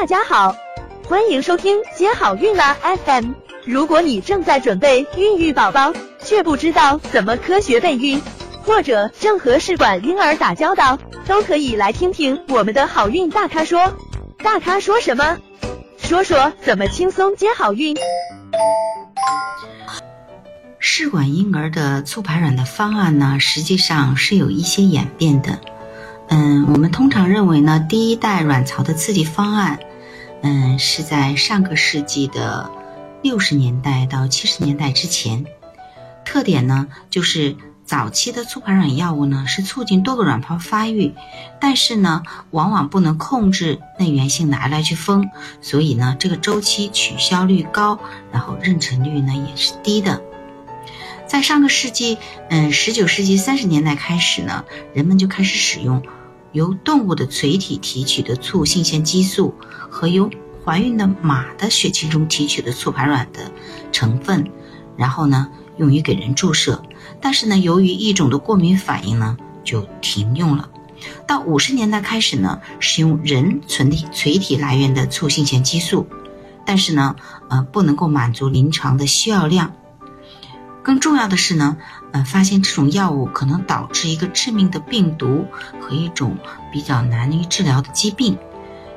大家好，欢迎收听接好运啦 FM。如果你正在准备孕育宝宝，却不知道怎么科学备孕，或者正和试管婴儿打交道，都可以来听听我们的好运大咖说。大咖说什么？说说怎么轻松接好运。试管婴儿的促排卵的方案呢，实际上是有一些演变的。嗯，我们通常认为呢，第一代卵巢的刺激方案，嗯，是在上个世纪的六十年代到七十年代之前。特点呢，就是早期的促排卵药物呢，是促进多个卵泡发育，但是呢，往往不能控制内源性的 LH 峰，所以呢，这个周期取消率高，然后妊娠率呢也是低的。在上个世纪，嗯，十九世纪三十年代开始呢，人们就开始使用。由动物的垂体提取的促性腺激素和由怀孕的马的血清中提取的促排卵的成分，然后呢用于给人注射，但是呢由于一种的过敏反应呢就停用了。到五十年代开始呢使用人纯体垂体来源的促性腺激素，但是呢呃不能够满足临床的需要量。更重要的是呢。呃，发现这种药物可能导致一个致命的病毒和一种比较难于治疗的疾病，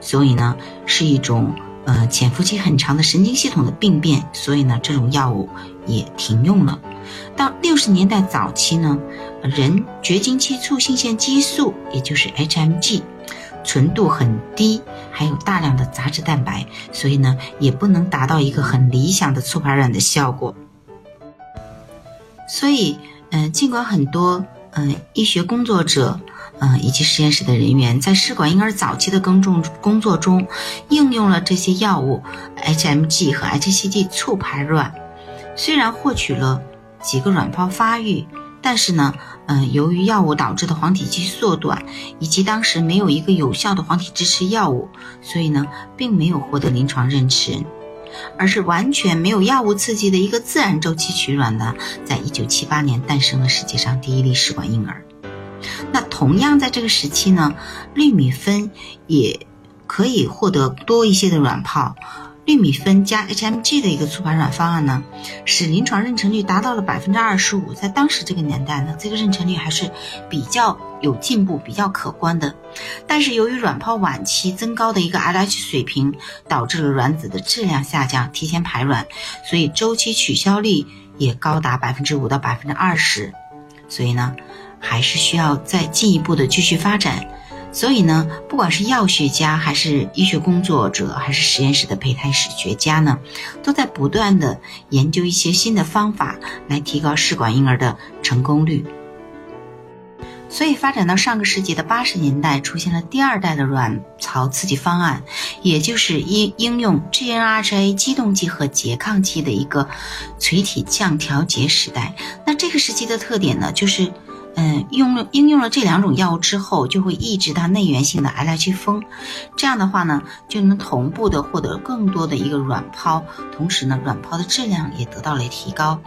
所以呢，是一种呃潜伏期很长的神经系统的病变，所以呢，这种药物也停用了。到六十年代早期呢，人绝经期促性腺激素，也就是 HMG，纯度很低，还有大量的杂质蛋白，所以呢，也不能达到一个很理想的促排卵的效果。所以，嗯，尽管很多嗯医学工作者，嗯以及实验室的人员在试管婴儿早期的耕种工作中应用了这些药物 HMG 和 HCG 促排卵，虽然获取了几个卵泡发育，但是呢，嗯，由于药物导致的黄体期缩短，以及当时没有一个有效的黄体支持药物，所以呢，并没有获得临床认证。而是完全没有药物刺激的一个自然周期取卵呢，在一九七八年诞生了世界上第一例试管婴儿。那同样在这个时期呢，氯米芬也可以获得多一些的卵泡。氯米芬加 HMG 的一个促排卵方案呢，使临床妊娠率达到了百分之二十五。在当时这个年代呢，这个妊娠率还是比较有进步、比较可观的。但是由于卵泡晚期增高的一个 LH 水平，导致了卵子的质量下降、提前排卵，所以周期取消率也高达百分之五到百分之二十。所以呢，还是需要再进一步的继续发展。所以呢，不管是药学家，还是医学工作者，还是实验室的胚胎史学家呢，都在不断的研究一些新的方法来提高试管婴儿的成功率。所以发展到上个世纪的八十年代，出现了第二代的卵巢刺激方案，也就是应应用 GnRHA 激动剂和拮抗剂的一个垂体降调节时代。那这个时期的特点呢，就是。嗯，用了应用了这两种药物之后，就会抑制它内源性的 LH 峰，这样的话呢，就能同步的获得更多的一个卵泡，同时呢，卵泡的质量也得到了提高。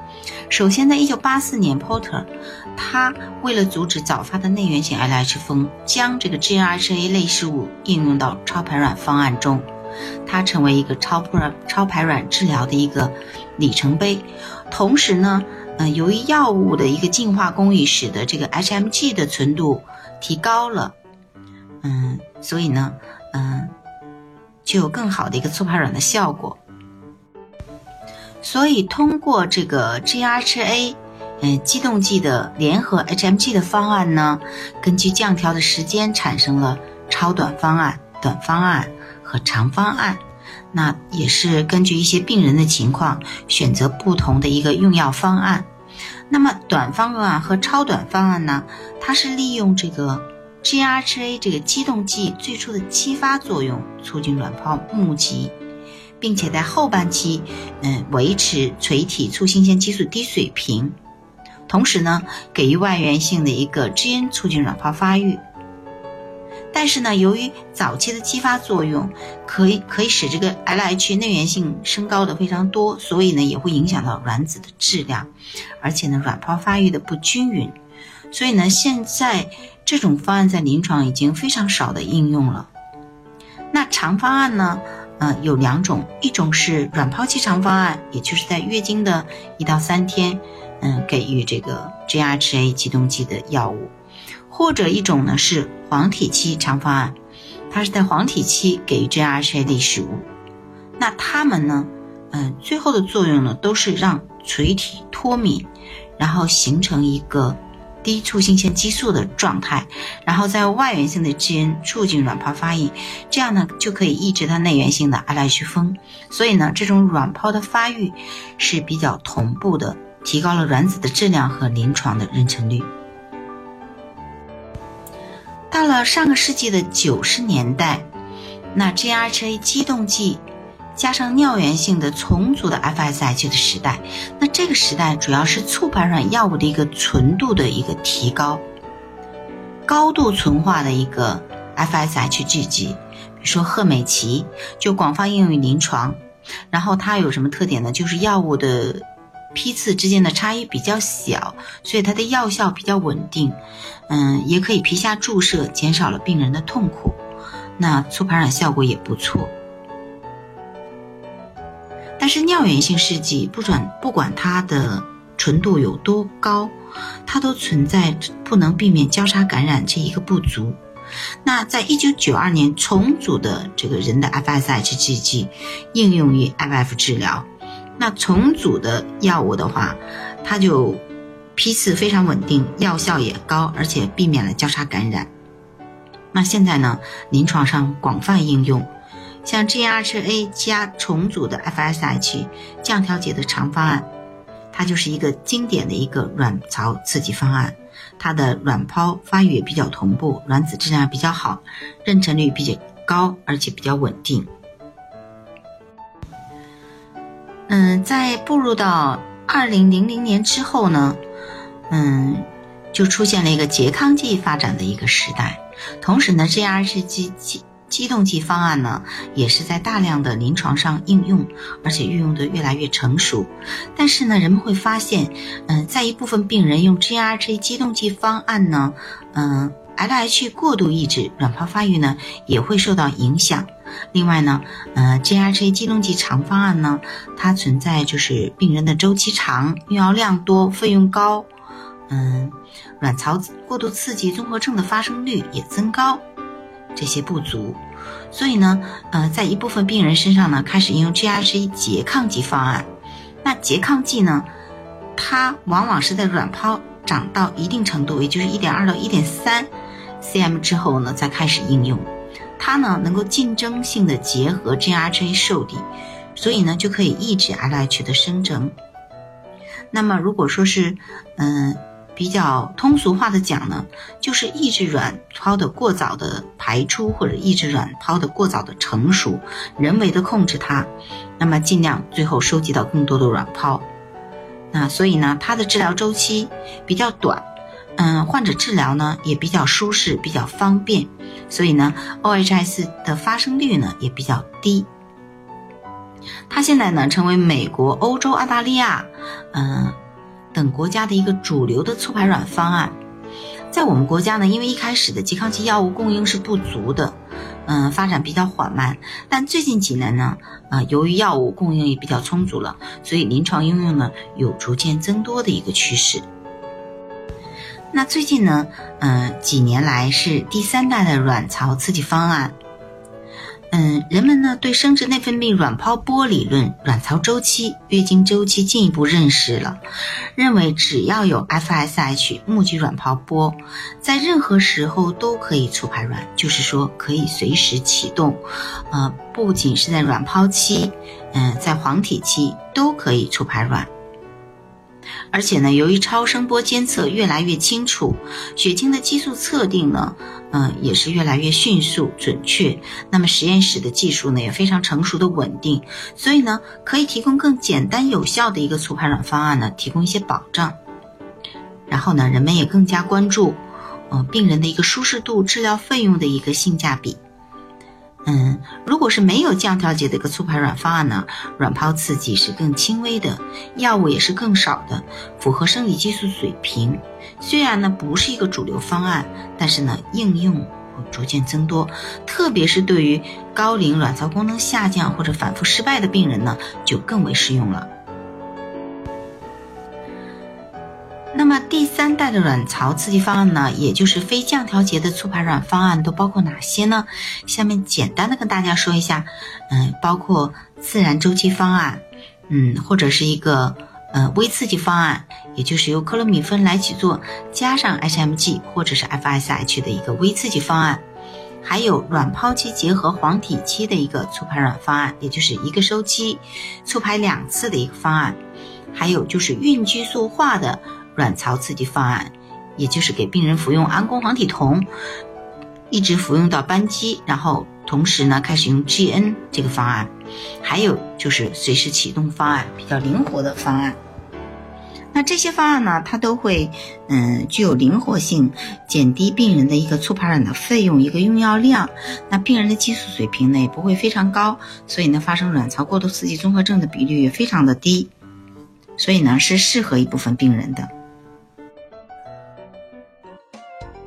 首先，在一九八四年，Porter，他为了阻止早发的内源性 LH 峰，将这个 GnRHA 类事物应用到超排卵方案中，它成为一个超排超排卵治疗的一个里程碑。同时呢。嗯，由于药物的一个净化工艺，使得这个 HMG 的纯度提高了，嗯，所以呢，嗯，就有更好的一个促排卵的效果。所以通过这个 GRHA，嗯，激动剂的联合 HMG 的方案呢，根据降调的时间产生了超短方案、短方案和长方案。那也是根据一些病人的情况选择不同的一个用药方案。那么短方案和超短方案呢？它是利用这个 GRHA 这个激动剂最初的激发作用，促进卵泡募集，并且在后半期，嗯，维持垂体促性腺激素低水平，同时呢，给予外源性的一个基因，促进卵泡发育。但是呢，由于早期的激发作用可以可以使这个 LH 内源性升高的非常多，所以呢也会影响到卵子的质量，而且呢卵泡发育的不均匀，所以呢现在这种方案在临床已经非常少的应用了。那长方案呢？呃，有两种，一种是卵泡期长方案，也就是在月经的一到三天，嗯，给予这个 GHA 激动剂的药物，或者一种呢是黄体期长方案，它是在黄体期给予 GHA 类食物。那它们呢，嗯，最后的作用呢都是让垂体脱敏，然后形成一个。低促性腺激素的状态，然后在外源性的基因促进卵泡发育，这样呢就可以抑制它内源性的 LH 风，所以呢这种卵泡的发育是比较同步的，提高了卵子的质量和临床的妊娠率。到了上个世纪的九十年代，那 GRHA 激动剂。加上尿源性的重组的 FSH 的时代，那这个时代主要是促排卵药物的一个纯度的一个提高，高度纯化的一个 FSH 聚集，比如说赫美奇就广泛应用于临床。然后它有什么特点呢？就是药物的批次之间的差异比较小，所以它的药效比较稳定。嗯，也可以皮下注射，减少了病人的痛苦。那促排卵效果也不错。但是尿源性试剂不转不管它的纯度有多高，它都存在不能避免交叉感染这一个不足。那在一九九二年重组的这个人的 FSH 制剂应用于 IVF 治疗，那重组的药物的话，它就批次非常稳定，药效也高，而且避免了交叉感染。那现在呢，临床上广泛应用。像 G R H A 加重组的 FSH 降调节的长方案，它就是一个经典的一个卵巢刺激方案。它的卵泡发育也比较同步，卵子质量比较好，妊娠率比较高，而且比较稳定。嗯，在步入到二零零零年之后呢，嗯，就出现了一个拮抗剂发展的一个时代，同时呢，GHG 激动剂方案呢，也是在大量的临床上应用，而且运用的越来越成熟。但是呢，人们会发现，嗯，在一部分病人用 GHA 激动剂方案呢，嗯，LH 过度抑制，卵泡发育呢也会受到影响。另外呢，呃，GHA 激动剂长方案呢，它存在就是病人的周期长、用药量多、费用高，嗯，卵巢过度刺激综合症的发生率也增高。这些不足，所以呢，呃，在一部分病人身上呢，开始应用 GHA 拮抗剂方案。那拮抗剂呢，它往往是在卵泡长到一定程度，也就是一点二到一点三 cm 之后呢，再开始应用。它呢，能够竞争性的结合 GHA 受体，所以呢，就可以抑制 LH 的生成。那么，如果说是，嗯。比较通俗化的讲呢，就是抑制卵泡的过早的排出，或者抑制卵泡的过早的成熟，人为的控制它，那么尽量最后收集到更多的卵泡。那所以呢，它的治疗周期比较短，嗯，患者治疗呢也比较舒适，比较方便，所以呢，OHS 的发生率呢也比较低。它现在呢成为美国、欧洲、澳大利亚，嗯。等国家的一个主流的促排卵方案，在我们国家呢，因为一开始的拮抗剂药物供应是不足的，嗯，发展比较缓慢。但最近几年呢，啊，由于药物供应也比较充足了，所以临床应用呢有逐渐增多的一个趋势。那最近呢，嗯，几年来是第三代的卵巢刺激方案。嗯，人们呢对生殖内分泌卵泡波理论、卵巢周期、月经周期进一步认识了，认为只要有 FSH 目击卵泡波，在任何时候都可以促排卵，就是说可以随时启动。呃，不仅是在卵泡期，嗯，在黄体期都可以促排卵。而且呢，由于超声波监测越来越清楚，血清的激素测定呢，嗯，也是越来越迅速准确。那么实验室的技术呢，也非常成熟的稳定，所以呢，可以提供更简单有效的一个促排卵方案呢，提供一些保障。然后呢，人们也更加关注，嗯，病人的一个舒适度、治疗费用的一个性价比。嗯，如果是没有降调节的一个促排卵方案呢，卵泡刺激是更轻微的，药物也是更少的，符合生理激素水平。虽然呢不是一个主流方案，但是呢应用会逐渐增多，特别是对于高龄卵巢功能下降或者反复失败的病人呢，就更为适用了。么第三代的卵巢刺激方案呢，也就是非降调节的促排卵方案都包括哪些呢？下面简单的跟大家说一下，嗯，包括自然周期方案，嗯，或者是一个呃微刺激方案，也就是由克罗米芬来起做加上 HMG 或者是 FSH 的一个微刺激方案，还有卵泡期结合黄体期的一个促排卵方案，也就是一个周期促排两次的一个方案，还有就是孕激素化的。卵巢刺激方案，也就是给病人服用安宫黄体酮，一直服用到扳机，然后同时呢开始用 GN 这个方案，还有就是随时启动方案，比较灵活的方案。那这些方案呢，它都会嗯具有灵活性，减低病人的一个促排卵的费用，一个用药量。那病人的激素水平呢也不会非常高，所以呢发生卵巢过度刺激综合症的比率也非常的低，所以呢是适合一部分病人的。